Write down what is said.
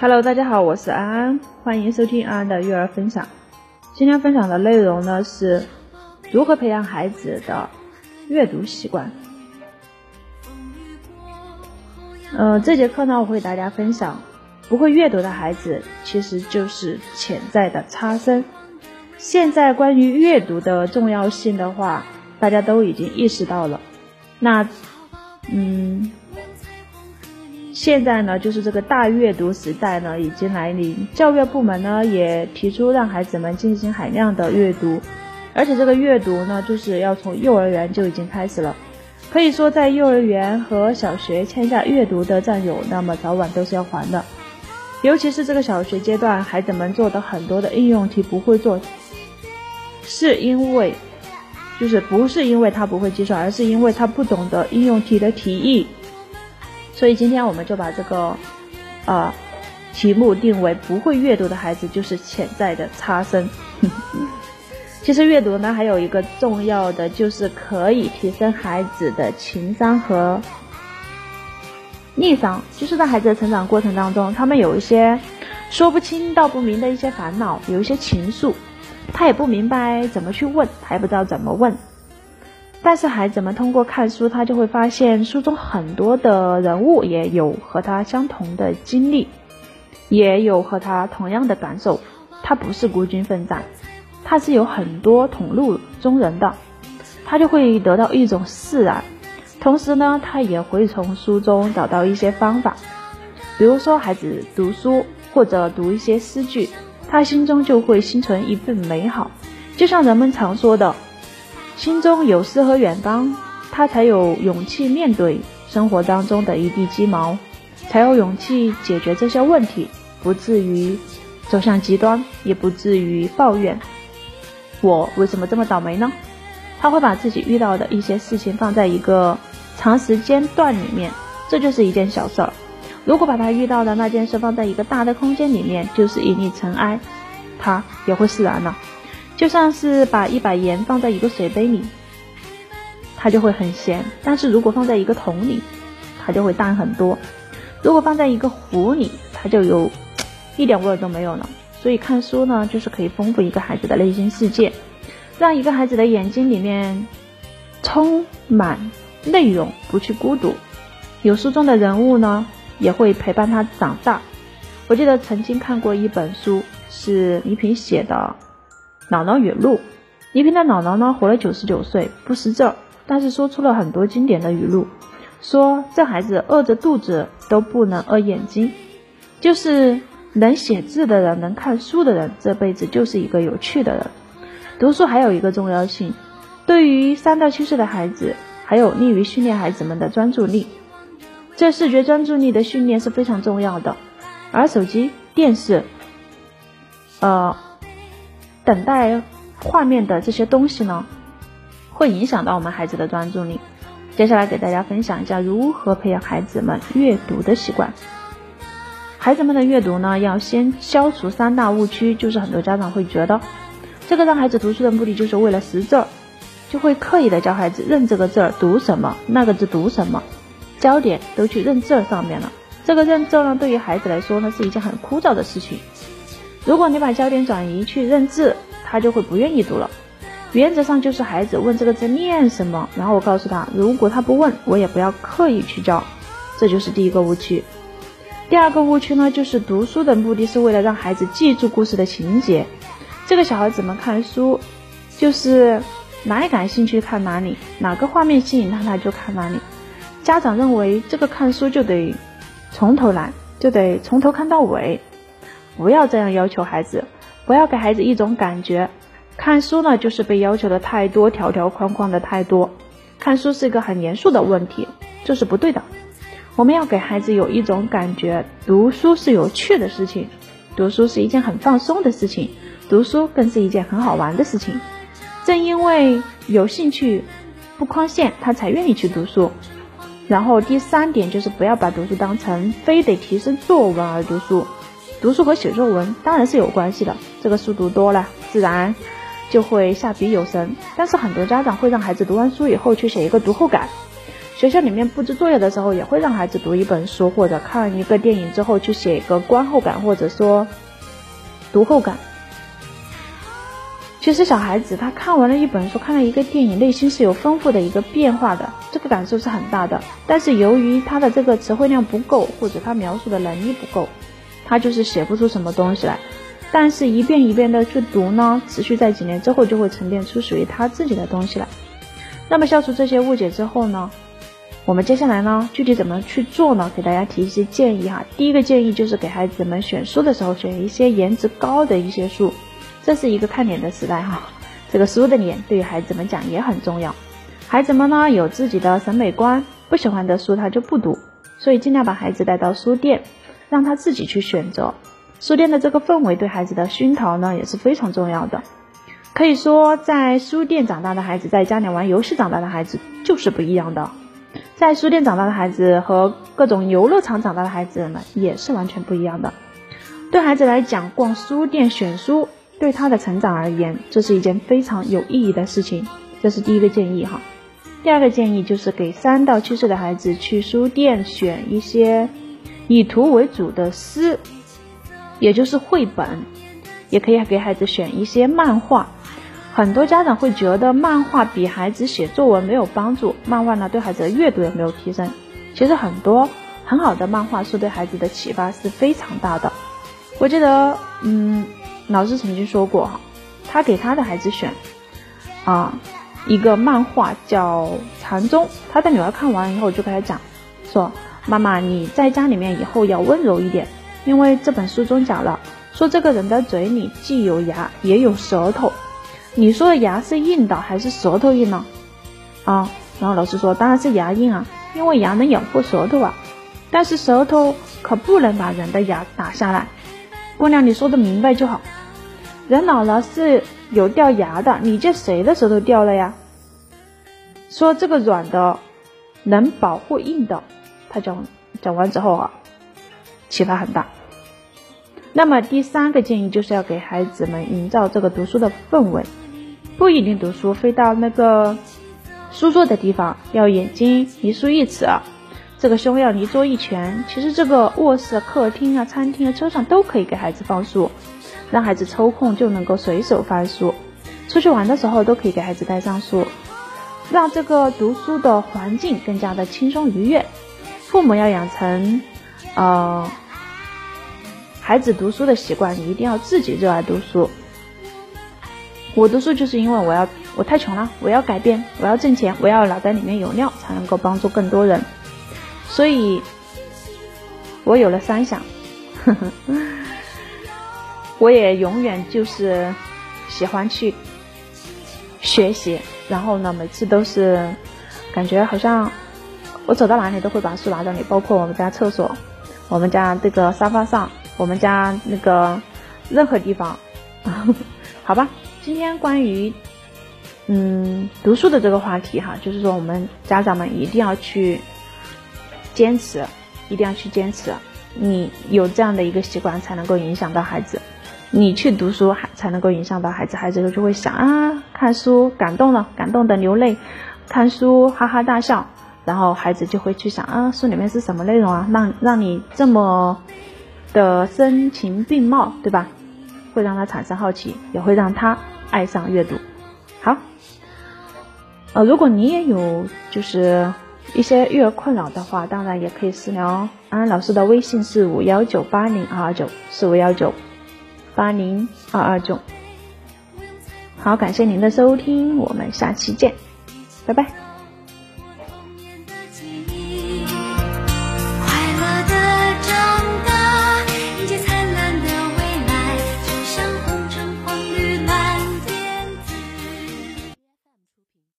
Hello，大家好，我是安安，欢迎收听安安的育儿分享。今天分享的内容呢是如何培养孩子的阅读习惯。呃，这节课呢我会给大家分享，不会阅读的孩子其实就是潜在的差生。现在关于阅读的重要性的话，大家都已经意识到了。那，嗯。现在呢，就是这个大阅读时代呢已经来临，教育部门呢也提出让孩子们进行海量的阅读，而且这个阅读呢就是要从幼儿园就已经开始了，可以说在幼儿园和小学欠下阅读的战友，那么早晚都是要还的。尤其是这个小学阶段，孩子们做的很多的应用题不会做，是因为，就是不是因为他不会计算，而是因为他不懂得应用题的题意。所以今天我们就把这个，呃，题目定为不会阅读的孩子就是潜在的差生。其实阅读呢，还有一个重要的就是可以提升孩子的情商和逆商，就是在孩子的成长过程当中，他们有一些说不清道不明的一些烦恼，有一些情愫，他也不明白怎么去问，他也不知道怎么问。但是孩子们通过看书，他就会发现书中很多的人物也有和他相同的经历，也有和他同样的感受。他不是孤军奋战，他是有很多同路中人的，他就会得到一种释然。同时呢，他也会从书中找到一些方法，比如说孩子读书或者读一些诗句，他心中就会心存一份美好，就像人们常说的。心中有诗和远方，他才有勇气面对生活当中的一地鸡毛，才有勇气解决这些问题，不至于走向极端，也不至于抱怨我为什么这么倒霉呢？他会把自己遇到的一些事情放在一个长时间段里面，这就是一件小事儿。如果把他遇到的那件事放在一个大的空间里面，就是一粒尘埃，他也会释然了。就像是把一把盐放在一个水杯里，它就会很咸；但是如果放在一个桶里，它就会淡很多；如果放在一个壶里，它就有一点味儿都没有了。所以看书呢，就是可以丰富一个孩子的内心世界，让一个孩子的眼睛里面充满内容，不去孤独。有书中的人物呢，也会陪伴他长大。我记得曾经看过一本书，是倪萍写的。姥姥语录，倪萍的姥姥呢活了九十九岁，不识字，但是说出了很多经典的语录，说这孩子饿着肚子都不能饿眼睛，就是能写字的人，能看书的人，这辈子就是一个有趣的人。读书还有一个重要性，对于三到七岁的孩子，还有利于训练孩子们的专注力，这视觉专注力的训练是非常重要的，而手机、电视，呃。等待画面的这些东西呢，会影响到我们孩子的专注力。接下来给大家分享一下如何培养孩子们阅读的习惯。孩子们的阅读呢，要先消除三大误区，就是很多家长会觉得，这个让孩子读书的目的就是为了识字儿，就会刻意的教孩子认这个字儿读什么，那个字读什么，焦点都去认字儿上面了。这个认字儿呢，对于孩子来说呢，是一件很枯燥的事情。如果你把焦点转移去认字，他就会不愿意读了。原则上就是孩子问这个字念什么，然后我告诉他，如果他不问，我也不要刻意去教。这就是第一个误区。第二个误区呢，就是读书的目的是为了让孩子记住故事的情节。这个小孩子们看书，就是哪里感兴趣看哪里，哪个画面吸引他他就看哪里。家长认为这个看书就得从头来，就得从头看到尾。不要这样要求孩子，不要给孩子一种感觉，看书呢就是被要求的太多，条条框框的太多。看书是一个很严肃的问题，这是不对的。我们要给孩子有一种感觉，读书是有趣的事情，读书是一件很放松的事情，读书更是一件很好玩的事情。正因为有兴趣，不框限，他才愿意去读书。然后第三点就是不要把读书当成非得提升作文而读书。读书和写作文当然是有关系的，这个书读多了，自然就会下笔有神。但是很多家长会让孩子读完书以后去写一个读后感，学校里面布置作业的时候，也会让孩子读一本书，或者看一个电影之后去写一个观后感，或者说读后感。其实小孩子他看完了一本书，看了一个电影，内心是有丰富的一个变化的，这个感受是很大的。但是由于他的这个词汇量不够，或者他描述的能力不够，他就是写不出什么东西来。但是，一遍一遍的去读呢，持续在几年之后，就会沉淀出属于他自己的东西来。那么，消除这些误解之后呢，我们接下来呢，具体怎么去做呢？给大家提一些建议哈。第一个建议就是给孩子们选书的时候，选一些颜值高的一些书，这是一个看脸的时代哈。这个书的脸对于孩子们讲也很重要。孩子们呢有自己的审美观，不喜欢的书他就不读，所以尽量把孩子带到书店，让他自己去选择。书店的这个氛围对孩子的熏陶呢也是非常重要的。可以说，在书店长大的孩子，在家里玩游戏长大的孩子就是不一样的。在书店长大的孩子和各种游乐场长大的孩子们也是完全不一样的。对孩子来讲，逛书店选书对他的成长而言，这是一件非常有意义的事情。这是第一个建议哈。第二个建议就是给三到七岁的孩子去书店选一些以图为主的诗。也就是绘本，也可以给孩子选一些漫画。很多家长会觉得漫画比孩子写作文没有帮助，漫画呢对孩子的阅读也没有提升。其实很多很好的漫画书对孩子的启发是非常大的。我记得，嗯，老师曾经说过哈，他给他的孩子选啊一个漫画叫《禅宗》，他的女儿看完以后就跟他讲说：“妈妈，你在家里面以后要温柔一点。”因为这本书中讲了，说这个人的嘴里既有牙也有舌头，你说的牙是硬的还是舌头硬呢？啊，然后老师说当然是牙硬啊，因为牙能咬破舌头啊，但是舌头可不能把人的牙打下来。姑娘，你说的明白就好。人老了是有掉牙的，你见谁的舌头掉了呀？说这个软的能保护硬的，他讲讲完之后啊。启发很大。那么第三个建议就是要给孩子们营造这个读书的氛围，不一定读书，非到那个书桌的地方，要眼睛离书一尺，这个胸要离桌一拳。其实这个卧室、客厅啊、餐厅啊、车上都可以给孩子放书，让孩子抽空就能够随手翻书。出去玩的时候都可以给孩子带上书，让这个读书的环境更加的轻松愉悦。父母要养成，呃。孩子读书的习惯，你一定要自己热爱读书。我读书就是因为我要，我太穷了，我要改变，我要挣钱，我要脑袋里面有料，才能够帮助更多人。所以，我有了三想，呵 呵我也永远就是喜欢去学习，然后呢，每次都是感觉好像我走到哪里都会把书拿着里，包括我们家厕所，我们家这个沙发上。我们家那个任何地方，好吧。今天关于嗯读书的这个话题哈，就是说我们家长们一定要去坚持，一定要去坚持。你有这样的一个习惯，才能够影响到孩子。你去读书，还才能够影响到孩子，孩子就会想啊，看书感动了，感动的流泪，看书哈哈大笑，然后孩子就会去想啊，书里面是什么内容啊，让让你这么。的声情并茂，对吧？会让他产生好奇，也会让他爱上阅读。好，呃，如果你也有就是一些育儿困扰的话，当然也可以私聊安安老师的微信是五幺九八零二二九四五幺九八零二二九。好，感谢您的收听，我们下期见，拜拜。